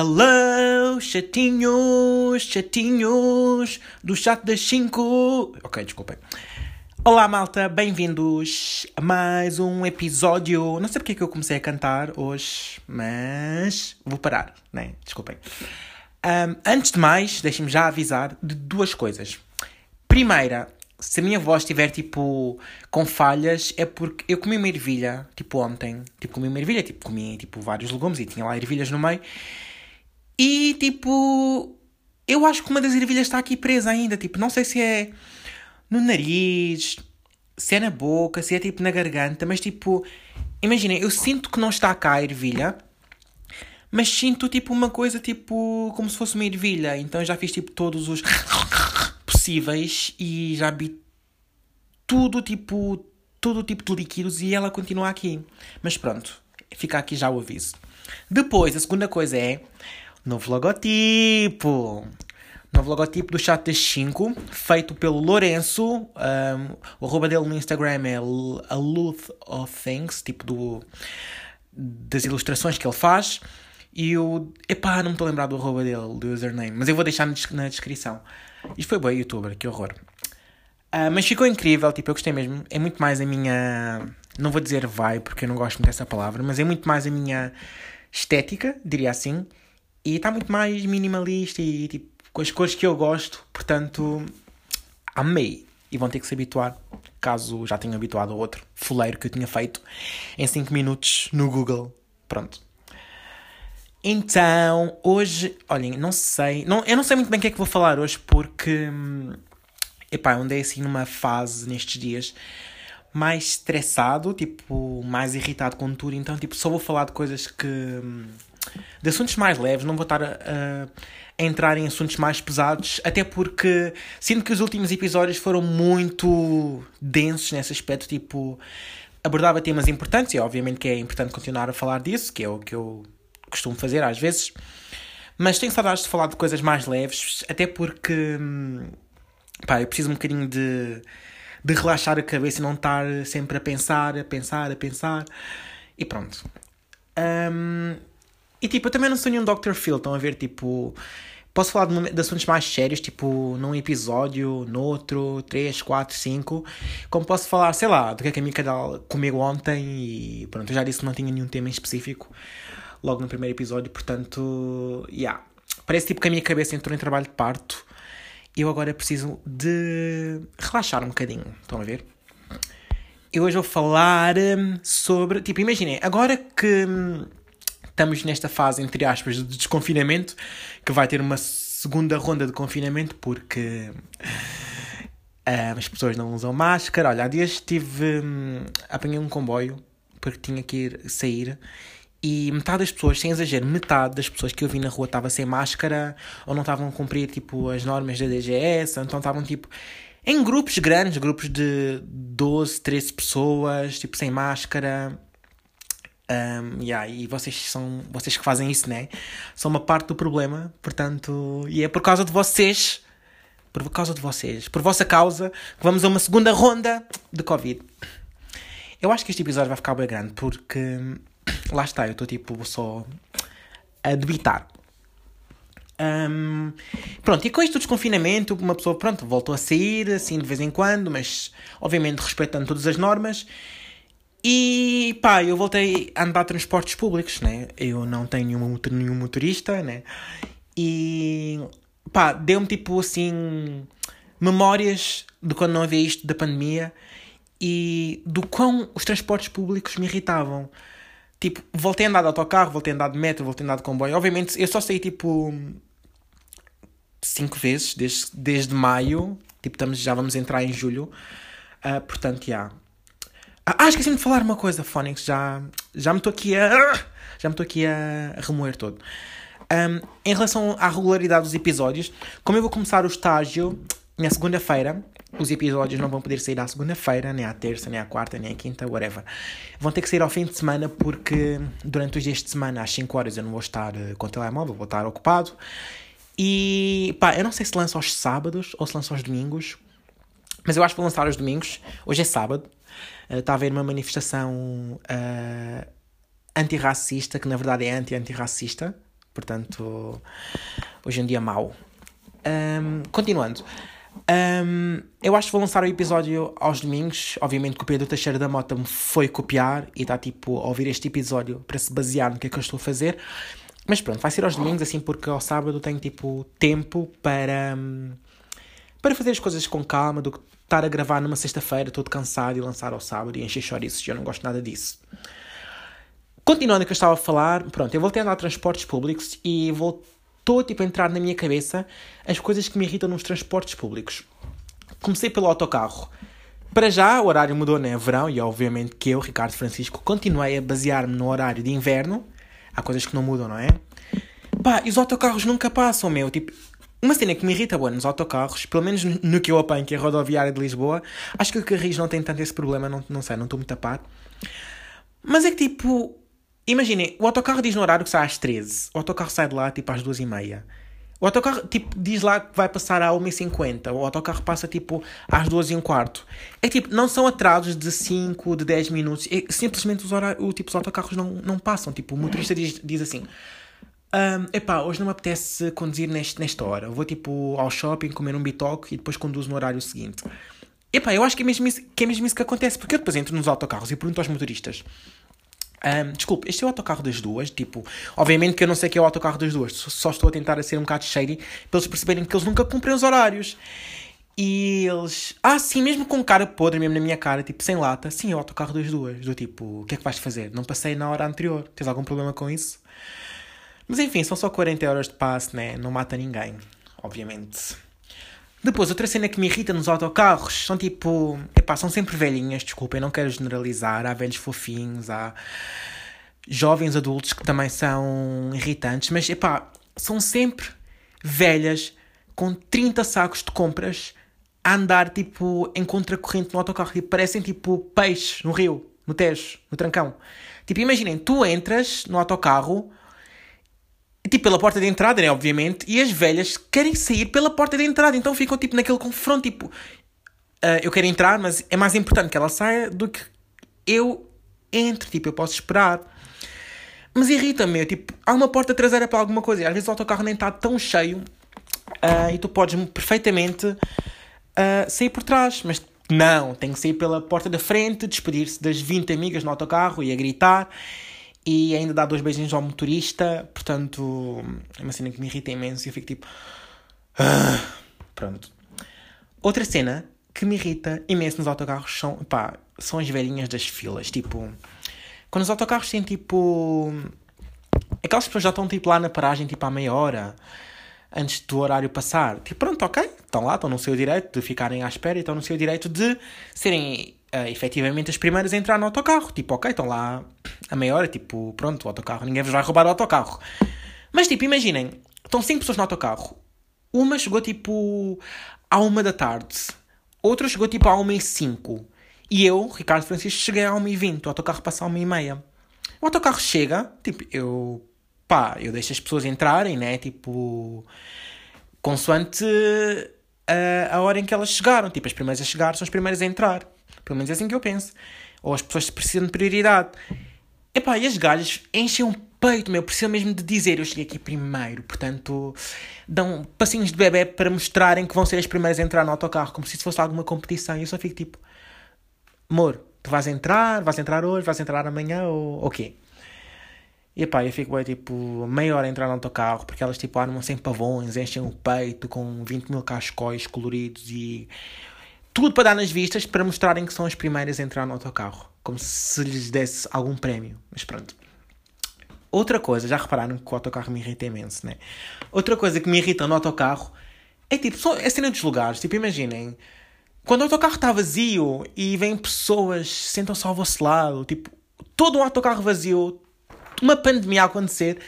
Hello, chatinhos, chatinhos do chat das 5. Ok, desculpem. Olá, malta, bem-vindos a mais um episódio. Não sei porque é que eu comecei a cantar hoje, mas vou parar, né? Desculpem. Um, antes de mais, deixem-me já avisar de duas coisas. Primeira, se a minha voz estiver tipo com falhas, é porque eu comi uma ervilha, tipo ontem. Tipo, comi uma ervilha, tipo, comi tipo vários legumes e tinha lá ervilhas no meio. E tipo, eu acho que uma das ervilhas está aqui presa ainda. Tipo, não sei se é no nariz, se é na boca, se é tipo na garganta, mas tipo, imaginem, eu sinto que não está cá a ervilha, mas sinto tipo uma coisa tipo como se fosse uma ervilha. Então já fiz tipo todos os possíveis e já vi tudo tipo, todo tipo de líquidos e ela continua aqui. Mas pronto, fica aqui já o aviso. Depois, a segunda coisa é Novo logotipo. Novo logotipo do Chat das 5, feito pelo Lourenço. Um, o arroba dele no Instagram é a Luth of Things, tipo do, das ilustrações que ele faz. E o. Epá, não me estou a lembrar do arroba dele, do username, mas eu vou deixar na descrição. Isto foi bem, youtuber, que horror. Uh, mas ficou incrível, tipo, eu gostei mesmo. É muito mais a minha. Não vou dizer vai, porque eu não gosto muito dessa palavra, mas é muito mais a minha estética, diria assim. E está muito mais minimalista e tipo, com as cores que eu gosto, portanto, amei. E vão ter que se habituar, caso já tenham habituado a outro fuleiro que eu tinha feito em 5 minutos no Google. Pronto. Então, hoje, olhem, não sei, não, eu não sei muito bem o que é que vou falar hoje porque, epá, eu andei assim numa fase nestes dias mais estressado, tipo, mais irritado com tudo, então, tipo, só vou falar de coisas que de assuntos mais leves, não vou estar a, a, entrar em assuntos mais pesados, até porque sinto que os últimos episódios foram muito densos nesse aspecto, tipo, abordava temas importantes e obviamente que é importante continuar a falar disso, que é o que eu costumo fazer às vezes, mas tenho saudades de falar de coisas mais leves, até porque pá, eu preciso um bocadinho de, de relaxar a cabeça e não estar sempre a pensar, a pensar, a pensar, e pronto. Um, e tipo, eu também não sou nenhum Dr. Phil, estão a ver, tipo. Posso falar de, de assuntos mais sérios, tipo, num episódio, no outro, 3, 4, 5. Como posso falar, sei lá, do que é que a minha cadal comigo ontem e pronto, eu já disse que não tinha nenhum tema em específico logo no primeiro episódio, portanto, yeah. Parece tipo que a minha cabeça entrou em trabalho de parto e eu agora preciso de relaxar um bocadinho. Estão a ver? Eu hoje vou falar hum, sobre. Tipo, imaginem, agora que hum, estamos nesta fase, entre aspas, de desconfinamento, que vai ter uma segunda ronda de confinamento, porque uh, as pessoas não usam máscara. Olha, há dias tive. Um, apanhei um comboio, porque tinha que ir sair. E metade das pessoas, sem exagero, metade das pessoas que eu vi na rua estava sem máscara, ou não estavam a cumprir tipo, as normas da DGS, então estavam tipo em grupos grandes, grupos de 12, 13 pessoas, tipo sem máscara. Um, yeah, e vocês são vocês que fazem isso, né? São uma parte do problema, portanto, e é por causa de vocês, por causa de vocês, por vossa causa, que vamos a uma segunda ronda de Covid. Eu acho que este episódio vai ficar bem grande porque lá está, eu estou tipo só a debitar. Um, pronto, e com isto do desconfinamento, uma pessoa, pronto, voltou a sair assim de vez em quando, mas obviamente respeitando todas as normas. E pá, eu voltei a andar transportes públicos, né? Eu não tenho nenhum, nenhum motorista, né? E pá, deu-me tipo assim memórias de quando não havia isto da pandemia e do quão os transportes públicos me irritavam. Tipo, voltei a andar de autocarro, voltei a andar de metro, voltei a andar de comboio. Obviamente, eu só saí tipo cinco vezes desde, desde maio. Tipo, estamos, já vamos entrar em julho. Uh, portanto, já. Yeah. Ah, esqueci-me de falar uma coisa, Phonics. Já, já me estou aqui a. Já me estou aqui a, remoer todo. Um, em relação à regularidade dos episódios, como eu vou começar o estágio na segunda-feira, os episódios não vão poder sair à segunda-feira, nem à terça, nem à quarta, nem à quinta, whatever. Vão ter que sair ao fim de semana porque durante os dias de semana, às 5 horas, eu não vou estar uh, com o telemóvel, vou estar ocupado. E pá, eu não sei se lança aos sábados ou se lança aos domingos, mas eu acho que vou lançar aos domingos. Hoje é sábado, está a haver uma manifestação uh, antirracista, que na verdade é anti-antirracista, Portanto, hoje em dia mau. Um, continuando. Um, eu acho que vou lançar o episódio aos domingos. Obviamente que o Pedro Teixeira da Mota me foi copiar e está tipo a ouvir este episódio para se basear no que é que eu estou a fazer. Mas pronto, vai ser aos domingos, assim, porque ao sábado tenho tipo tempo para, para fazer as coisas com calma do que estar a gravar numa sexta-feira todo cansado e lançar ao sábado e encher chouriços. Eu não gosto nada disso. Continuando o que eu estava a falar, pronto, eu voltei a andar a transportes públicos e voltou tipo, a entrar na minha cabeça as coisas que me irritam nos transportes públicos. Comecei pelo autocarro. Para já, o horário mudou, né? Verão, e obviamente que eu, Ricardo Francisco, continuei a basear-me no horário de inverno Há coisas que não mudam, não é? Pá, e os autocarros nunca passam, meu. Tipo, uma cena que me irrita, boa nos autocarros, pelo menos no que eu apanho, que é a rodoviária de Lisboa, acho que o Carris não tem tanto esse problema, não, não sei, não estou muito a par. Mas é que tipo, imaginem, o autocarro diz no horário que sai às 13, o autocarro sai de lá tipo às 2h30. O autocarro, tipo, diz lá que vai passar à 1h50. O autocarro passa, tipo, às 2h15. É tipo, não são atrasos de 5, de 10 minutos. É, simplesmente os, horários, tipo, os autocarros não, não passam. Tipo, o motorista diz, diz assim... Um, epá, hoje não me apetece conduzir neste, nesta hora. Vou, tipo, ao shopping, comer um bitoque e depois conduzo no horário seguinte. Epá, eu acho que é mesmo isso que, é mesmo isso que acontece. Porque eu depois entro nos autocarros e pergunto aos motoristas... Um, desculpe, este é o autocarro das duas. Tipo, obviamente que eu não sei que é o autocarro das duas, só estou a tentar a ser um bocado shady para eles perceberem que eles nunca cumprem os horários. E eles, ah, sim, mesmo com cara podre, mesmo na minha cara, tipo, sem lata, sim, é o autocarro das duas. Do tipo, o que é que vais fazer? Não passei na hora anterior, tens algum problema com isso? Mas enfim, são só 40 horas de passe, né? Não mata ninguém, obviamente. Depois, outra cena que me irrita nos autocarros são tipo. Epá, são sempre velhinhas, desculpem, não quero generalizar. Há velhos fofinhos, há jovens adultos que também são irritantes, mas epá, são sempre velhas com 30 sacos de compras a andar tipo em contracorrente no autocarro. Tipo, parecem tipo peixes no rio, no Tejo, no Trancão. Tipo, imaginem, tu entras no autocarro tipo, pela porta de entrada, né, obviamente, e as velhas querem sair pela porta de entrada, então ficam, tipo, naquele confronto, tipo, uh, eu quero entrar, mas é mais importante que ela saia do que eu entre, tipo, eu posso esperar. Mas irrita-me, tipo, há uma porta traseira para alguma coisa, e às vezes o autocarro nem está tão cheio, uh, e tu podes perfeitamente uh, sair por trás, mas não, tem que sair pela porta da frente, despedir-se das 20 amigas no autocarro e a gritar, e ainda dá dois beijinhos ao motorista, portanto é uma cena que me irrita imenso e eu fico tipo. Ah, pronto. Outra cena que me irrita imenso nos autocarros são, pá, são as velhinhas das filas. Tipo, quando os autocarros têm tipo. Aquelas pessoas já estão tipo lá na paragem tipo há meia hora antes do horário passar. Tipo, pronto, ok, estão lá, estão no seu direito de ficarem à espera e estão no seu direito de serem uh, efetivamente as primeiras a entrar no autocarro. Tipo, ok, estão lá a meia hora, tipo, pronto, o autocarro, ninguém vos vai roubar o autocarro. Mas tipo, imaginem, estão cinco pessoas no autocarro. Uma chegou tipo à uma da tarde, outra chegou tipo à uma e cinco. E eu, Ricardo Francisco, cheguei à uma e vinte, o autocarro passa à uma e meia. O autocarro chega, tipo, eu, pá, eu deixo as pessoas entrarem, né, tipo, consoante a, eh, a hora em que elas chegaram. Tipo, as primeiras a chegar são as primeiras a entrar. Pelo menos é assim que eu penso. Ou as pessoas precisam de prioridade. Epá, e as gajas enchem um peito, meu. Precisam mesmo de dizer, eu cheguei aqui primeiro. Portanto, dão passinhos de bebê para mostrarem que vão ser as primeiras a entrar no autocarro. Como se isso fosse alguma competição. E eu só fico tipo... Amor, tu vais entrar? Vais entrar hoje? Vais entrar amanhã? Ou o quê? E pá, eu fico bem, tipo, meia hora a entrar no autocarro, porque elas, tipo, armam sem pavões, enchem o peito com 20 mil cascóis coloridos e tudo para dar nas vistas para mostrarem que são as primeiras a entrar no autocarro. Como se lhes desse algum prémio. Mas pronto. Outra coisa, já repararam que o autocarro me irrita imenso, né? Outra coisa que me irrita no autocarro é tipo, só, é cena dos lugares. Tipo, imaginem, quando o autocarro está vazio e vêm pessoas, sentam-se ao vosso lado, tipo, todo um autocarro vazio, uma pandemia a acontecer,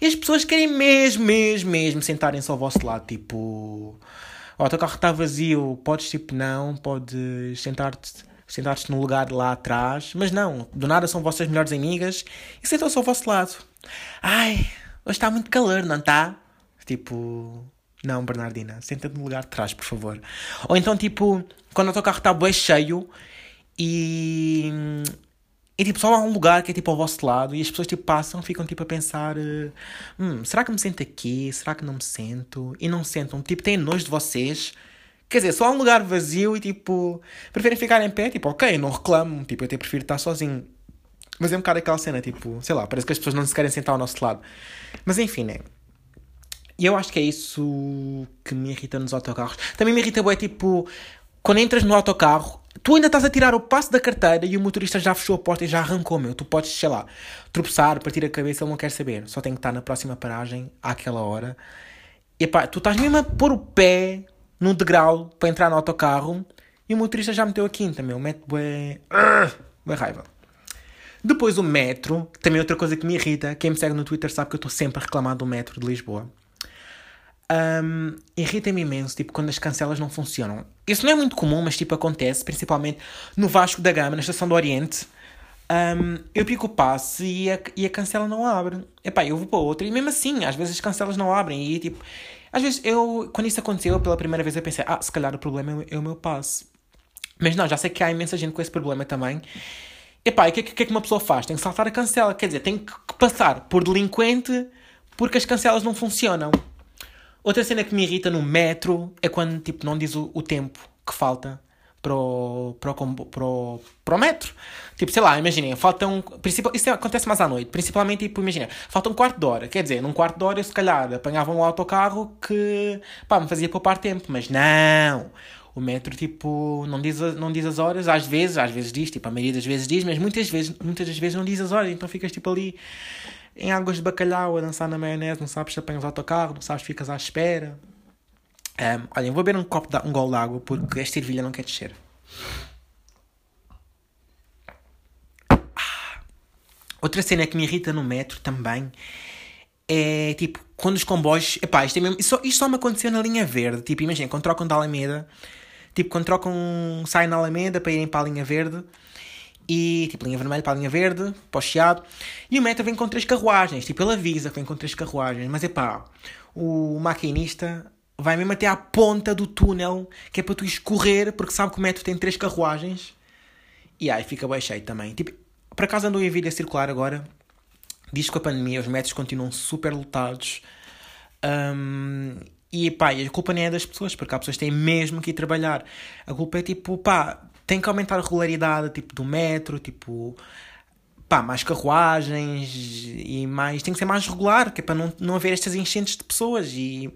e as pessoas querem mesmo, mesmo, mesmo sentarem-se ao vosso lado, tipo o autocarro está vazio, podes tipo não, podes sentar-te sentar-te no lugar lá atrás, mas não, do nada são vossas melhores amigas e sentam-se ao vosso lado. Ai, hoje está muito calor, não está? Tipo, não, Bernardina, senta-te no lugar de trás, por favor. Ou então, tipo, quando o autocarro está bem cheio e E tipo, só há um lugar que é tipo ao vosso lado e as pessoas tipo passam, ficam tipo a pensar: uh, hum, será que me sento aqui? Será que não me sento? E não sentam. Tipo, têm nojo de vocês. Quer dizer, só há um lugar vazio e tipo, preferem ficar em pé. Tipo, ok, não reclamo. Tipo, eu até prefiro estar sozinho. Mas é um bocado aquela cena, tipo, sei lá, parece que as pessoas não se querem sentar ao nosso lado. Mas enfim, né? E eu acho que é isso que me irrita nos autocarros. Também me irrita, é tipo, quando entras no autocarro, tu ainda estás a tirar o passo da carteira e o motorista já fechou a porta e já arrancou, meu. Tu podes, sei lá, tropeçar, partir a cabeça, ele não quer saber. Só tem que estar na próxima paragem, àquela hora. E pá, tu estás mesmo a pôr o pé no degrau para entrar no autocarro e o motorista já meteu a quinta, meu. Mete bué... bué raiva. Depois o metro, também outra coisa que me irrita. Quem me segue no Twitter sabe que eu estou sempre a reclamar do metro de Lisboa. Um, Irrita-me imenso, tipo, quando as cancelas não funcionam. Isso não é muito comum, mas tipo, acontece, principalmente no Vasco da Gama, na Estação do Oriente. Um, eu pico o passe e a, e a cancela não abre. Epá, eu vou para outra e mesmo assim, às vezes as cancelas não abrem e tipo... Às vezes eu, quando isso aconteceu pela primeira vez, eu pensei, ah, se calhar o problema é o meu passe. Mas não, já sei que há imensa gente com esse problema também. Epá, e o que, que é que uma pessoa faz? Tem que saltar a cancela. Quer dizer, tem que passar por delinquente porque as cancelas não funcionam. Outra cena que me irrita no metro é quando tipo, não diz o, o tempo que falta para o, para, o, para, o, para o metro. Tipo, sei lá, imaginem, faltam. Principal, isso acontece mais à noite. Principalmente, tipo, imagina, falta um quarto de hora. Quer dizer, num quarto de hora eu se calhar apanhava um autocarro que pá, me fazia poupar tempo. Mas não! O metro, tipo, não diz, não diz as horas, às vezes, às vezes diz, tipo, a maioria das vezes diz, mas muitas vezes, muitas das vezes não diz as horas, então ficas tipo ali em águas de bacalhau a dançar na maionese, não sabes se apanhas o autocarro, não sabes ficas à espera. Um, olhem, vou beber um copo de um gol de água porque esta ervilha não quer descer. Ah. Outra cena que me irrita no metro também é tipo quando os comboios. Epá, isto, é mesmo, isto, só, isto só me aconteceu na linha verde. Tipo, imagina, quando trocam da Alameda, tipo, quando trocam. saem na Alameda para irem para a linha verde e tipo linha vermelha para a linha verde, para o chiado. E o metro vem com três carruagens, tipo ele avisa que vem com três carruagens, mas é pá, o maquinista vai mesmo até à ponta do túnel, que é para tu escorrer, porque sabe que o metro tem três carruagens. E aí fica bem cheio também. Tipo, por acaso andou em vídeo a circular agora. Diz que com a pandemia os metros continuam super lotados. Um, e pá, a culpa nem é das pessoas, porque há pessoas que têm mesmo que ir trabalhar. A culpa é tipo, pá, tem que aumentar a regularidade tipo, do metro, tipo, pá, mais carruagens e mais. Tem que ser mais regular, que é para não, não haver estas enchentes de pessoas e.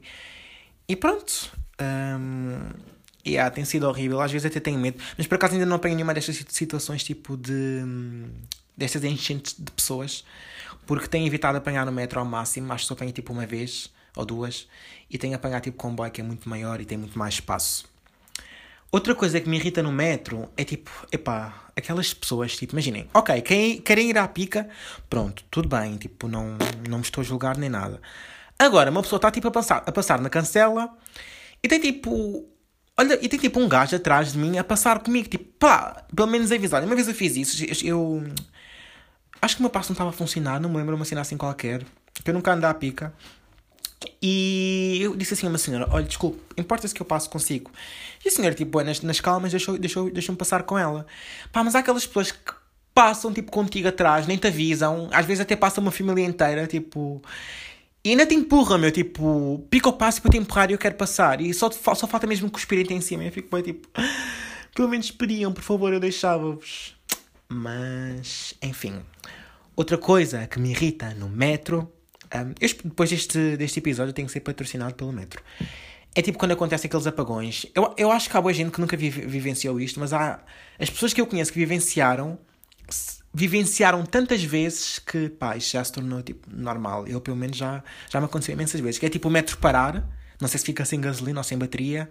E pronto. Um, yeah, tem sido horrível. Às vezes até tenho medo. Mas por acaso ainda não apanho nenhuma destas situações tipo de. destas enchentes de pessoas. Porque tenho evitado apanhar no metro ao máximo. Acho que só apanho tipo uma vez ou duas. E tenho apanhar tipo comboio que é muito maior e tem muito mais espaço. Outra coisa que me irrita no metro é tipo, epá, aquelas pessoas, tipo, imaginem, ok, querem, querem ir à pica, pronto, tudo bem, tipo, não, não me estou a julgar nem nada. Agora, uma pessoa está tipo a passar, a passar na cancela e tem tipo, olha, e tem tipo um gajo atrás de mim a passar comigo, tipo, pá, pelo menos avisar. Uma vez eu fiz isso, eu. Acho que o meu passo não estava a funcionar, não me lembro uma cena assim qualquer, que eu nunca ando à pica. E eu disse assim a uma senhora: Olha, desculpe, importa-se que eu passo consigo? E a senhora, tipo, nas, nas calmas, deixou-me deixou, deixou passar com ela. Pá, mas há aquelas pessoas que passam, tipo, contigo atrás, nem te avisam, às vezes até passa uma família inteira, tipo. E ainda te empurra, meu, tipo, pica o passo para te empurrar e eu quero passar. E só, só falta mesmo cuspirem em cima. Eu fico bem, tipo, pelo menos esperiam, por favor, eu deixava-vos. Mas, enfim. Outra coisa que me irrita no metro um, depois deste, deste episódio, tenho que ser patrocinado pelo Metro. É tipo quando acontecem aqueles apagões. Eu, eu acho que há boa gente que nunca vivenciou isto, mas há as pessoas que eu conheço que vivenciaram vivenciaram tantas vezes que pá, isto já se tornou tipo normal. Eu pelo menos já, já me aconteceu imensas vezes. Que é tipo o metro parar, não sei se fica sem gasolina ou sem bateria.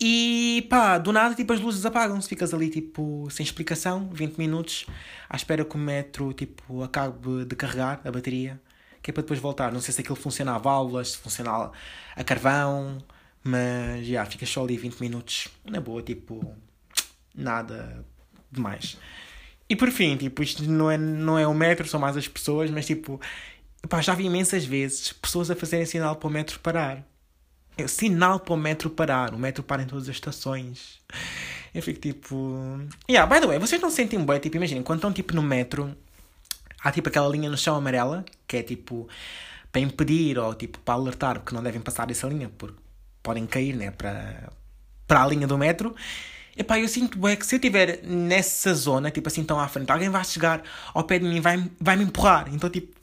E pá, do nada tipo as luzes apagam-se, ficas ali tipo sem explicação, 20 minutos, à espera que o metro tipo acabe de carregar a bateria que é para depois voltar. Não sei se aquilo funciona a válvulas, se funciona a carvão, mas já, fica só ali 20 minutos, na boa, tipo, nada demais. E por fim, tipo, isto não é, não é o metro, são mais as pessoas, mas tipo, pá, já vi imensas vezes pessoas a fazerem sinal para o metro parar. É, sinal para o metro parar, o metro para em todas as estações. Eu fico tipo. Yeah, by the way, vocês não sentem bem, tipo, imaginem, quando estão tipo no metro, há tipo aquela linha no chão amarela, que é tipo para impedir ou tipo para alertar que não devem passar essa linha, porque podem cair, né, para, para a linha do metro. Epá, eu sinto bem que se eu estiver nessa zona, tipo assim, tão à frente, alguém vai chegar ao pé de mim e vai, vai me empurrar. Então, tipo,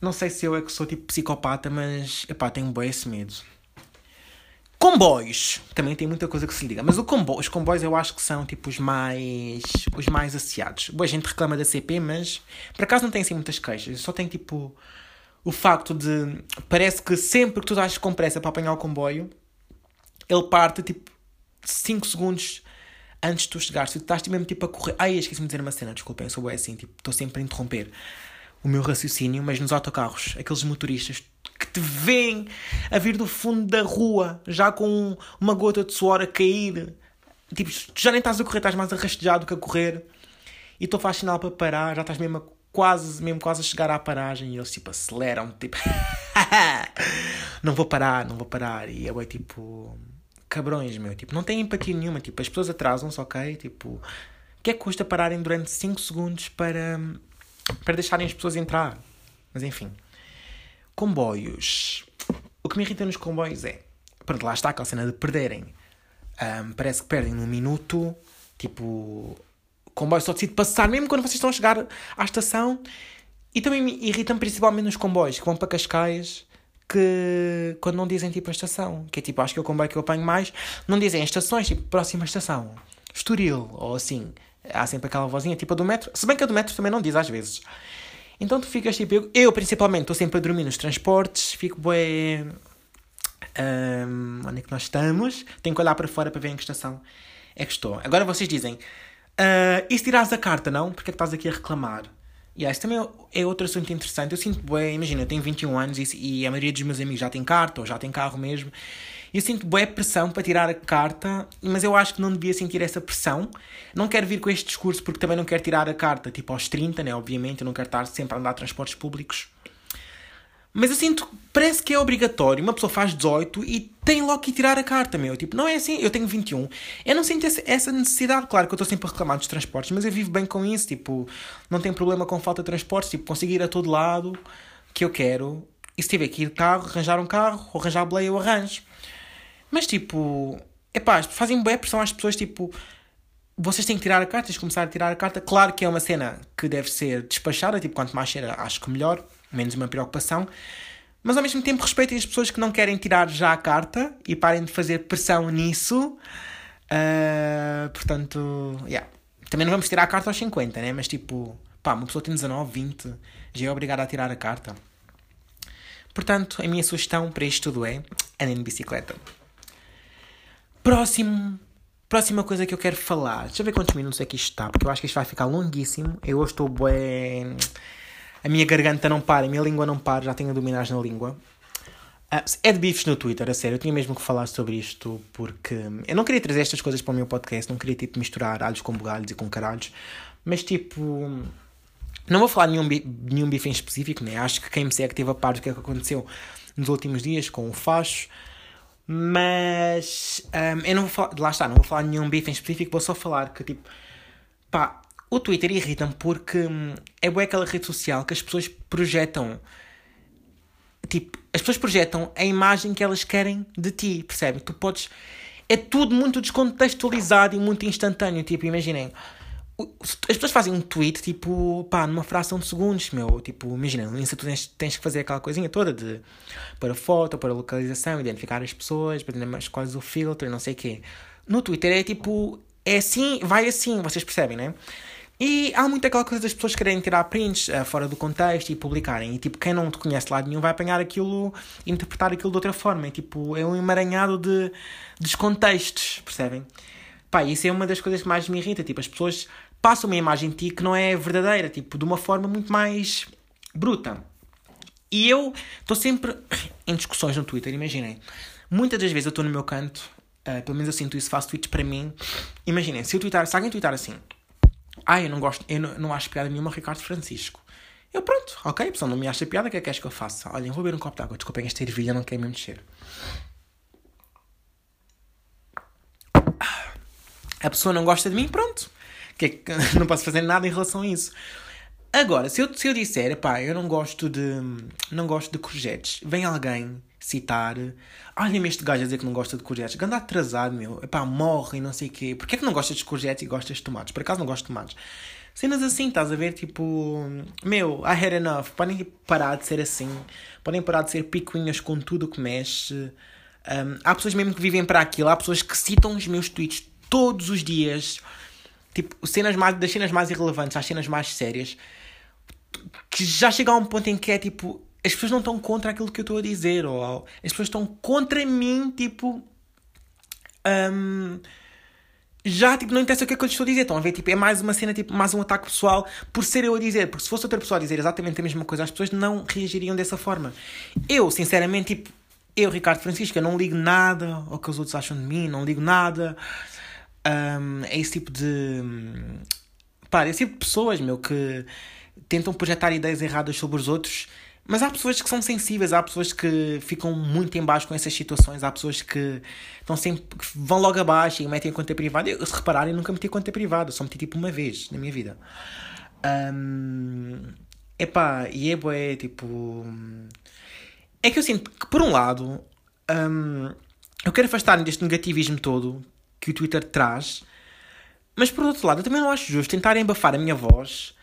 não sei se eu é que sou tipo psicopata, mas epá, tenho bem esse medo. Comboios. Também tem muita coisa que se liga. Mas combo, os comboios eu acho que são tipo os mais. os mais asseados. Boa gente reclama da CP, mas por acaso não tem assim muitas queixas. Só tem tipo. O facto de. Parece que sempre que tu estás com pressa para apanhar o comboio, ele parte tipo 5 segundos antes de tu chegares. Se tu estás mesmo tipo a correr. Ai, esqueci-me de dizer uma cena, desculpem, eu sou assim, tipo, estou sempre a interromper o meu raciocínio, mas nos autocarros, aqueles motoristas te veem a vir do fundo da rua, já com uma gota de suor a cair, tipo, tu já nem estás a correr, estás mais arrastejado que a correr, e tu faz sinal para parar, já estás mesmo a, quase, mesmo quase a chegar à paragem, e eles tipo aceleram, tipo, não vou parar, não vou parar, e eu é tipo, cabrões, meu, tipo, não tem empatia nenhuma, tipo, as pessoas atrasam-se, ok, tipo, o que é que custa pararem durante 5 segundos para para deixarem as pessoas entrar. Mas enfim. Comboios. O que me irrita nos comboios é. Pronto, lá está aquela cena de perderem. Um, parece que perdem num minuto. Tipo. O comboio só decide passar, mesmo quando vocês estão a chegar à estação. E também me irritam principalmente nos comboios que vão para Cascais. Que quando não dizem tipo a estação, que é tipo, acho que é o comboio que eu apanho mais, não dizem estações, tipo, próxima estação, Estoril, ou assim. Há sempre aquela vozinha, tipo a do metro. Se bem que a do metro também não diz às vezes. Então tu ficas tipo. Eu, eu principalmente estou sempre a dormir nos transportes, fico bem. Um, onde é que nós estamos? Tenho que olhar para fora para ver em que estação é que estou. Agora vocês dizem. Uh, e se tirares a carta, não? Porque é que estás aqui a reclamar? E yeah, isso também é outro assunto interessante. Eu sinto bem, imagina, eu tenho 21 anos e, e a maioria dos meus amigos já tem carta ou já tem carro mesmo. Eu sinto boa pressão para tirar a carta, mas eu acho que não devia sentir essa pressão. Não quero vir com este discurso porque também não quero tirar a carta tipo aos 30, né? Obviamente, eu não quero estar sempre a andar a transportes públicos. Mas eu sinto, parece que é obrigatório. Uma pessoa faz 18 e tem logo que tirar a carta, meu. Tipo, não é assim, eu tenho 21. Eu não sinto essa necessidade. Claro que eu estou sempre a reclamar dos transportes, mas eu vivo bem com isso. Tipo, não tenho problema com falta de transportes. Tipo, conseguir ir a todo lado que eu quero. E se tiver que ir de carro, arranjar um carro, ou arranjar boleia, eu arranjo. Mas tipo, epá, fazem boa pressão às pessoas, tipo, vocês têm que tirar a carta, tens que começar a tirar a carta. Claro que é uma cena que deve ser despachada, tipo, quanto mais cheira, acho que melhor, menos uma preocupação. Mas ao mesmo tempo respeitem as pessoas que não querem tirar já a carta e parem de fazer pressão nisso. Uh, portanto, yeah. Também não vamos tirar a carta aos 50, né? Mas tipo, pá, uma pessoa tem 19, 20, já é obrigada a tirar a carta. Portanto, a minha sugestão para isto tudo é andem de bicicleta. Próximo. Próxima coisa que eu quero falar. Deixa eu ver quantos minutos é que isto está, porque eu acho que isto vai ficar longuíssimo. Eu hoje estou bem. A minha garganta não para, a minha língua não para, já tenho dominados na língua. É de bifes no Twitter, a sério. Eu tinha mesmo que falar sobre isto porque eu não queria trazer estas coisas para o meu podcast, não queria tipo misturar alhos com bugalhos e com caralhos, mas tipo. Não vou falar de nenhum, nenhum bife em específico, né? Acho que quem me segue teve a par do que é que aconteceu nos últimos dias com o Facho. Mas um, eu não vou falar, lá está, não vou falar nenhum bife em específico, vou só falar que tipo, pá, o Twitter irrita-me porque hum, é boa aquela rede social que as pessoas projetam, tipo, as pessoas projetam a imagem que elas querem de ti, percebe? Tu podes, é tudo muito descontextualizado e muito instantâneo, tipo, imaginem as pessoas fazem um tweet, tipo, pá, numa fração de segundos, meu. Tipo, imagina, no Insta tu tens, tens que fazer aquela coisinha toda de para foto, para localização, identificar as pessoas, para mais quais o filtro não sei o quê. No Twitter é tipo, é assim, vai assim, vocês percebem, né? E há muito aquela coisa das pessoas querem tirar prints uh, fora do contexto e publicarem. E tipo, quem não te conhece de lado nenhum vai apanhar aquilo e interpretar aquilo de outra forma. E tipo, é um emaranhado de descontextos, percebem? Pá, isso é uma das coisas que mais me irrita. Tipo, as pessoas passa uma imagem de ti que não é verdadeira, tipo, de uma forma muito mais bruta. E eu estou sempre em discussões no Twitter, imaginem. Muitas das vezes eu estou no meu canto, uh, pelo menos eu sinto isso, faço tweets para mim. Imaginem, se, eu twittar, se alguém twittar assim, ah, eu não gosto, eu não, não acho piada nenhuma Ricardo Francisco. Eu pronto, ok, a pessoa não me acha piada, o que é que queres que eu faça? Olhem, vou beber um copo de água, desculpem esta ervilha, não quer me mexer. A pessoa não gosta de mim, pronto. Que, é não posso fazer nada em relação a isso. Agora, se eu, se eu disser, pá, eu não gosto de. Não gosto de courgettes, vem alguém citar. Olha-me este gajo a dizer que não gosta de courgettes. Ganda atrasado, meu. Epá, morre e não sei o quê. Porquê é que não gostas de courgettes e gostas de tomates? Por acaso não gosto de tomates. Cenas assim, estás a ver? Tipo, meu, I had enough. Podem parar de ser assim. Podem parar de ser picuinhas com tudo o que mexe. Um, há pessoas mesmo que vivem para aquilo. Há pessoas que citam os meus tweets todos os dias. Tipo, cenas mais, das cenas mais irrelevantes às cenas mais sérias que já chega a um ponto em que é tipo, as pessoas não estão contra aquilo que eu estou a dizer, ou as pessoas estão contra mim, tipo. Um, já tipo, não interessa o que é que eu estou a dizer. Estão a ver? Tipo, é mais uma cena, tipo, mais um ataque pessoal por ser eu a dizer. Porque se fosse outra pessoa a dizer exatamente a mesma coisa, as pessoas não reagiriam dessa forma. Eu, sinceramente, tipo, eu, Ricardo Francisco, eu não ligo nada ao que os outros acham de mim, não ligo nada. Um, é esse tipo de. Pá, esse tipo de pessoas, meu, que tentam projetar ideias erradas sobre os outros. Mas há pessoas que são sensíveis, há pessoas que ficam muito em baixo com essas situações, há pessoas que estão sempre que vão logo abaixo e metem a conta privada. Eu, se repararem, nunca meti conta privada, só meti tipo uma vez na minha vida. Um, epá, e é bué, tipo. É que eu sinto que, por um lado, um, eu quero afastar-me deste negativismo todo que o Twitter traz, mas por outro lado, eu também não acho justo tentarem abafar a minha voz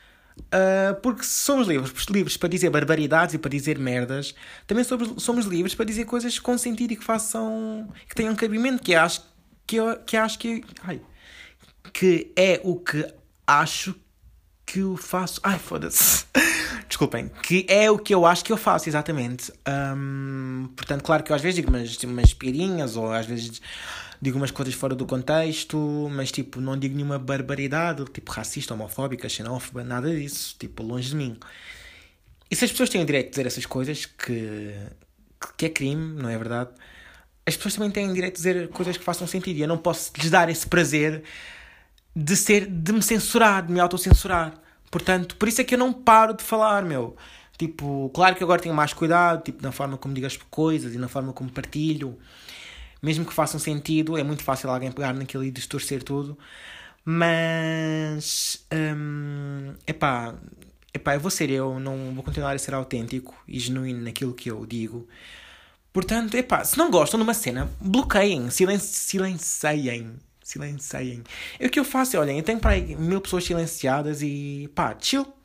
Uh, porque somos livres, livres para dizer barbaridades e para dizer merdas, também somos, somos livres para dizer coisas com sentido e que façam. que tenham cabimento, que acho que, eu, que acho que. Ai, que é o que acho que eu faço. Ai, foda-se. Desculpem. Que é o que eu acho que eu faço, exatamente. Um, portanto, claro que eu às vezes digo umas, umas piadinhas ou às vezes digo umas coisas fora do contexto, mas tipo, não digo nenhuma barbaridade, tipo racista, homofóbica, xenófoba, nada disso, tipo, longe de mim. E se as pessoas têm o direito de dizer essas coisas, que, que é crime, não é verdade? As pessoas também têm o direito de dizer coisas que façam sentido e eu não posso lhes dar esse prazer de ser, de me censurar, de me autocensurar. Portanto, por isso é que eu não paro de falar, meu. Tipo, claro que agora tenho mais cuidado, tipo, na forma como digo as coisas e na forma como partilho mesmo que façam sentido, é muito fácil alguém pegar naquilo e distorcer tudo. Mas, hum, epá, epá, eu vou ser eu, não vou continuar a ser autêntico e genuíno naquilo que eu digo. Portanto, epá, se não gostam de uma cena, bloqueiem, silenci silenciem. Silenciem. É o que eu faço, é, olhem, eu tenho para aí mil pessoas silenciadas e pá, chill.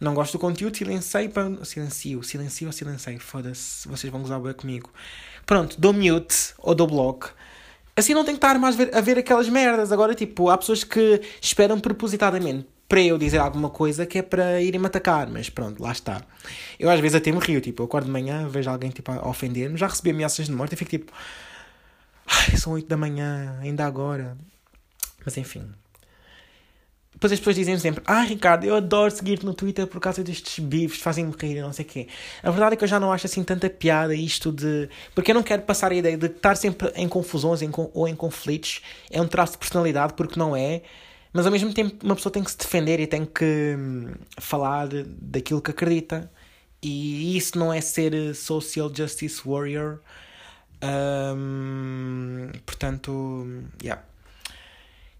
Não gosto do conteúdo, silenciei para. Silencio, silencio ou silenciei? Foda-se, vocês vão gozar bem comigo. Pronto, dou mute ou dou bloco. Assim não tenho que estar mais ver, a ver aquelas merdas. Agora, tipo, há pessoas que esperam propositadamente para eu dizer alguma coisa que é para irem-me atacar, mas pronto, lá está. Eu às vezes até me rio, tipo, eu acordo de manhã, vejo alguém tipo, a ofender-me, já recebi ameaças de morte e fico tipo, ai, são 8 da manhã, ainda agora. Mas enfim, depois as pessoas dizem sempre: Ah, Ricardo, eu adoro seguir-te no Twitter por causa destes bifes, fazem-me rir não sei o quê. A verdade é que eu já não acho assim tanta piada isto de. Porque eu não quero passar a ideia de estar sempre em confusões em, ou em conflitos. É um traço de personalidade, porque não é. Mas ao mesmo tempo, uma pessoa tem que se defender e tem que hum, falar daquilo que acredita. E isso não é ser social justice warrior. Um, portanto, yeah.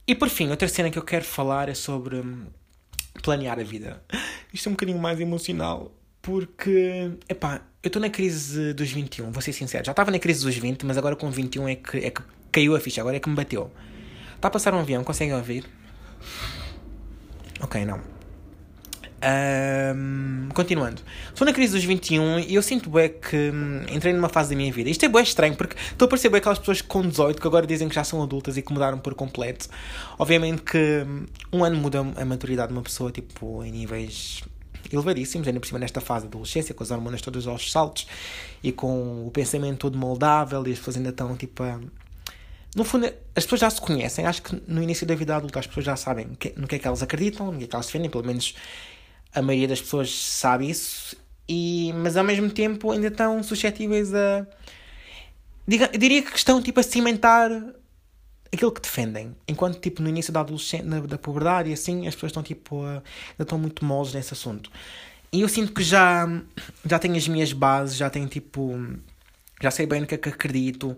E por fim, outra cena que eu quero falar é sobre hum, planear a vida. Isto é um bocadinho mais emocional, porque, epá, eu estou na crise dos 21, vou ser sincero. Já estava na crise dos 20, mas agora com 21 é que, é que caiu a ficha, agora é que me bateu. Está a passar um avião, conseguem ouvir? Ok, não. Um, continuando, estou na crise dos 21 e eu sinto bem que hum, entrei numa fase da minha vida. Isto é bem estranho porque estou a perceber aquelas pessoas com 18 que agora dizem que já são adultas e que mudaram por completo. Obviamente que hum, um ano muda a maturidade de uma pessoa, tipo, em níveis elevadíssimos, ainda por cima nesta fase de adolescência, com as hormonas todas aos saltos e com o pensamento todo moldável e as pessoas ainda estão tipo. No fundo, as pessoas já se conhecem. Acho que no início da vida adulta as pessoas já sabem no que é que elas acreditam, no que é que elas defendem, pelo menos a maioria das pessoas sabe isso, e, mas ao mesmo tempo ainda estão suscetíveis a. Diga, diria que estão tipo a cimentar aquilo que defendem. Enquanto tipo no início da adolescência, da puberdade e assim, as pessoas estão tipo a, ainda estão muito moles nesse assunto. E eu sinto que já, já tenho as minhas bases, já tenho tipo. Já sei bem no que é que acredito.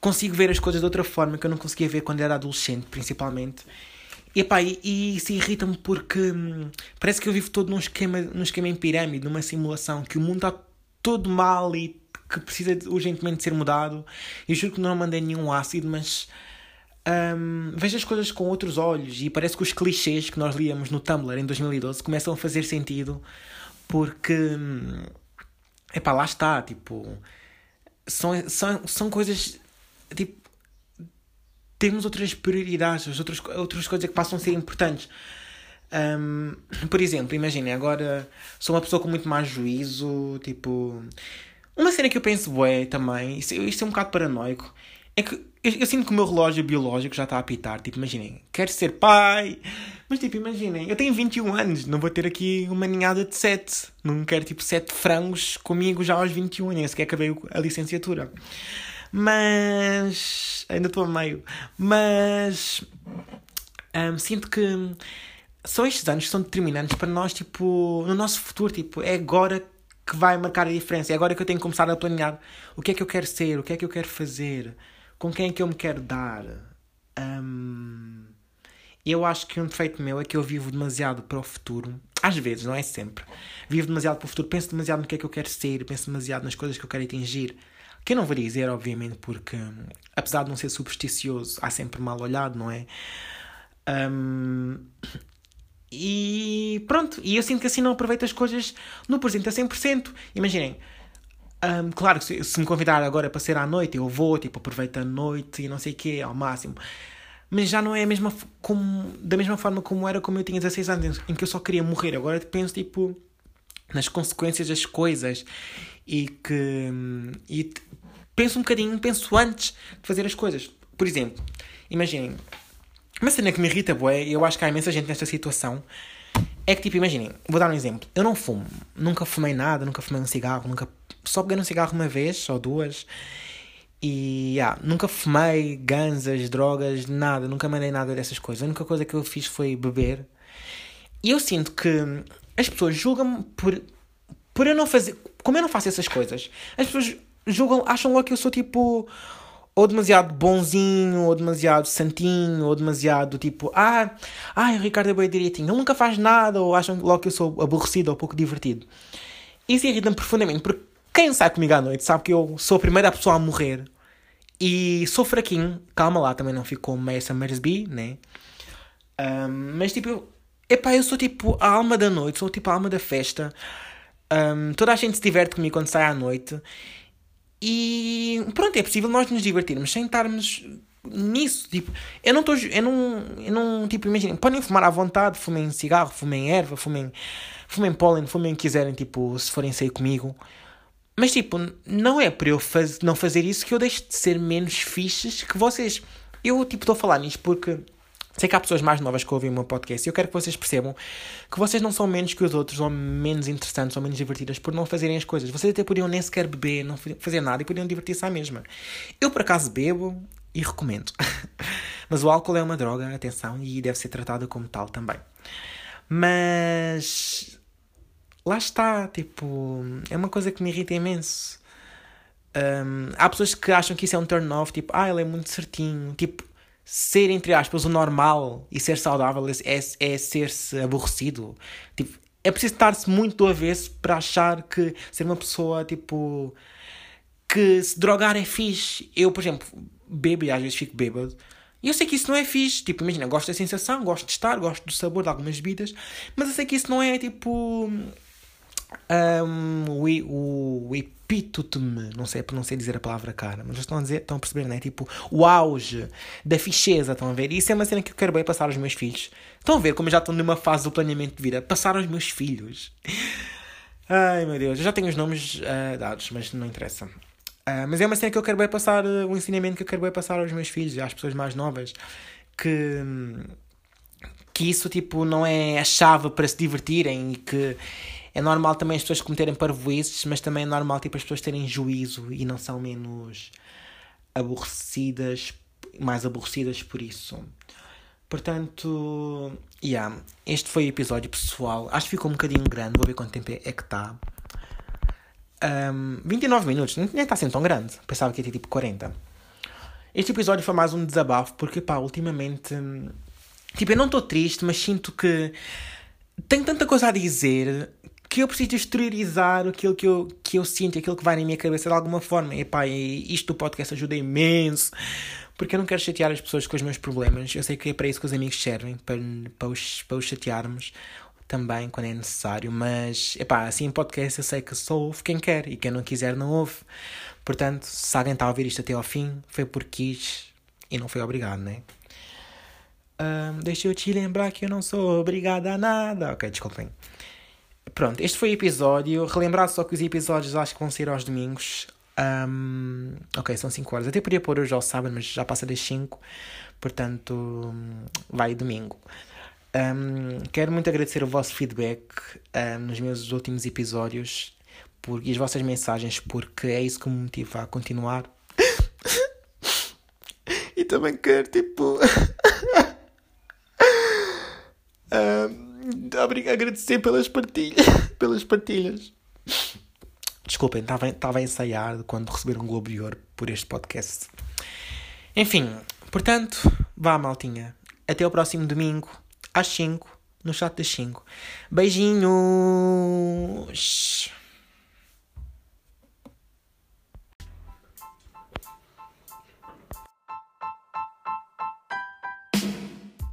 consigo ver as coisas de outra forma que eu não conseguia ver quando era adolescente, principalmente. E, epá, e, e isso irrita-me porque hum, parece que eu vivo todo num esquema, num esquema em pirâmide, numa simulação, que o mundo está todo mal e que precisa urgentemente ser mudado. E juro que não mandei nenhum ácido, mas um, vejo as coisas com outros olhos e parece que os clichês que nós líamos no Tumblr em 2012 começam a fazer sentido porque. Hum, epá, lá está, tipo. São, são, são coisas. Tipo. Temos outras prioridades, outras, outras coisas que passam a ser importantes. Um, por exemplo, imaginem, agora sou uma pessoa com muito mais juízo, tipo. Uma cena que eu penso, é também, isto, isto é um bocado paranoico, é que eu, eu, sinto que o meu relógio biológico já está a apitar. Tipo, imaginem, quero ser pai, mas tipo, imaginem, eu tenho 21 anos, não vou ter aqui uma ninhada de 7. Não quero tipo 7 frangos comigo já aos 21, nem sequer acabei a licenciatura. Mas. Ainda estou a meio. Mas. Um, sinto que são estes anos que são determinantes para nós, tipo, no nosso futuro, tipo, é agora que vai marcar a diferença, é agora que eu tenho que começar a planear o que é que eu quero ser, o que é que eu quero fazer, com quem é que eu me quero dar. Um, eu acho que um defeito meu é que eu vivo demasiado para o futuro. Às vezes, não é sempre. Vivo demasiado para o futuro, penso demasiado no que é que eu quero ser, penso demasiado nas coisas que eu quero atingir. Que eu não vou dizer, obviamente, porque apesar de não ser supersticioso, há sempre mal olhado, não é? Um, e pronto, e eu sinto que assim não aproveito as coisas no presente a 100%. Imaginem, um, claro que se, se, me convidar agora para ser à noite, eu vou, tipo, aproveito a noite e não sei o quê, ao máximo. Mas já não é a mesma como, da mesma forma como era como eu tinha 16 anos, em que eu só queria morrer. Agora penso, tipo, nas consequências das coisas e que. E penso um bocadinho, penso antes de fazer as coisas. Por exemplo, imaginem, uma cena que me irrita, boé, e eu acho que há imensa gente nesta situação, é que, tipo, imaginem, vou dar um exemplo. Eu não fumo, nunca fumei nada, nunca fumei um cigarro, nunca. Só peguei um cigarro uma vez ou duas. E nunca fumei ganzas, drogas, nada, nunca mandei nada dessas coisas. A única coisa que eu fiz foi beber. E eu sinto que as pessoas julgam-me por, por eu não fazer. Como eu não faço essas coisas, as pessoas julgam, acham logo que eu sou tipo ou demasiado bonzinho, ou demasiado santinho, ou demasiado tipo, ah, ai, o Ricardo é bem direitinho, ele nunca faz nada, ou acham logo que eu sou aborrecido ou pouco divertido. Isso irrita-me profundamente, porque quem sai comigo à noite sabe que eu sou a primeira pessoa a morrer e sou fraquinho. Calma lá, também não fico como Meia Summersby, né? Um, mas tipo, epá, eu sou tipo a alma da noite, sou tipo a alma da festa. Um, toda a gente se diverte comigo quando sai à noite. E pronto, é possível nós nos divertirmos sem estarmos nisso. Tipo, eu não estou. Eu não, eu não. Tipo, imaginem, podem fumar à vontade, fumem cigarro, fumem erva, fumem, fumem pólen, fumem o que quiserem, tipo, se forem sair comigo. Mas, tipo, não é para eu faz, não fazer isso que eu deixo de ser menos fixes que vocês. Eu, tipo, estou a falar nisto porque Sei que há pessoas mais novas que ouvem o meu podcast e eu quero que vocês percebam que vocês não são menos que os outros, ou menos interessantes, ou menos divertidas por não fazerem as coisas. Vocês até podiam nem sequer beber, não fazer nada e podiam divertir-se à mesma. Eu, por acaso, bebo e recomendo. Mas o álcool é uma droga, atenção, e deve ser tratado como tal também. Mas. Lá está, tipo. É uma coisa que me irrita imenso. Um, há pessoas que acham que isso é um turn off, tipo, ah, ele é muito certinho. Tipo, ser, entre aspas, o normal e ser saudável é, é ser-se aborrecido. Tipo, é preciso estar-se muito do avesso para achar que ser uma pessoa, tipo, que se drogar é fixe. Eu, por exemplo, bebo e às vezes fico bêbado. E eu sei que isso não é fixe. Tipo, imagina, gosto da sensação, gosto de estar, gosto do sabor de algumas bebidas, mas eu sei que isso não é, tipo, um, o, o, o epítome, não sei, não sei dizer a palavra cara, mas estão a dizer, estão a perceber, né? Tipo, o auge da ficheza, estão a ver? E isso é uma cena que eu quero bem passar aos meus filhos. Estão a ver como já estou numa fase do planeamento de vida? Passar aos meus filhos. Ai meu Deus, eu já tenho os nomes uh, dados, mas não interessa. Uh, mas é uma cena que eu quero bem passar, uh, um ensinamento que eu quero bem passar aos meus filhos e às pessoas mais novas. Que. Que isso, tipo, não é a chave para se divertirem e que é normal também as pessoas cometerem parvoices, mas também é normal tipo, as pessoas terem juízo e não são menos aborrecidas, mais aborrecidas por isso. Portanto, yeah, este foi o episódio pessoal. Acho que ficou um bocadinho grande, vou ver quanto tempo é que está. Um, 29 minutos, nem está sendo tão grande. Pensava que ia ter tipo 40. Este episódio foi mais um desabafo, porque, pá, ultimamente. Tipo, eu não estou triste, mas sinto que tenho tanta coisa a dizer que eu preciso exteriorizar aquilo que eu, que eu sinto, aquilo que vai na minha cabeça de alguma forma. E pá, isto do podcast ajuda imenso, porque eu não quero chatear as pessoas com os meus problemas. Eu sei que é para isso que os amigos servem, para, para, os, para os chatearmos também quando é necessário. Mas, epá, assim em podcast eu sei que só ouve quem quer e quem não quiser não ouve. Portanto, se alguém está a ouvir isto até ao fim, foi porque quis e não foi obrigado, né? Ahm, deixa eu te lembrar que eu não sou obrigada a nada. Ok, desculpem. Pronto, este foi o episódio. Relembrar só que os episódios acho que vão ser aos domingos. Ahm, ok, são 5 horas. Até podia pôr hoje ao sábado, mas já passa das 5. Portanto, vai domingo. Ahm, quero muito agradecer o vosso feedback ahm, nos meus últimos episódios por, e as vossas mensagens, porque é isso que me motiva a continuar. e também quero, tipo. Um, agradecer pelas partilhas. pelas partilhas. Desculpem, estava a ensaiar quando receber um Globo de Ouro por este podcast. Enfim, portanto, vá maltinha. Até o próximo domingo, às 5, no chat das 5. Beijinhos!